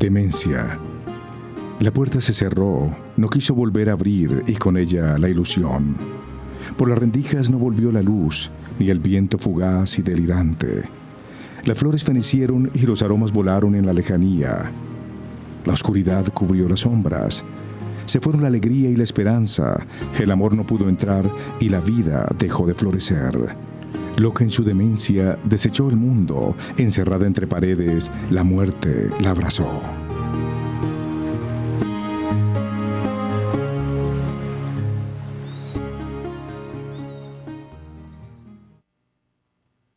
Demencia. La puerta se cerró, no quiso volver a abrir y con ella la ilusión. Por las rendijas no volvió la luz, ni el viento fugaz y delirante. Las flores fenecieron y los aromas volaron en la lejanía. La oscuridad cubrió las sombras. Se fueron la alegría y la esperanza. El amor no pudo entrar y la vida dejó de florecer. Loca en su demencia, desechó el mundo. Encerrada entre paredes, la muerte la abrazó.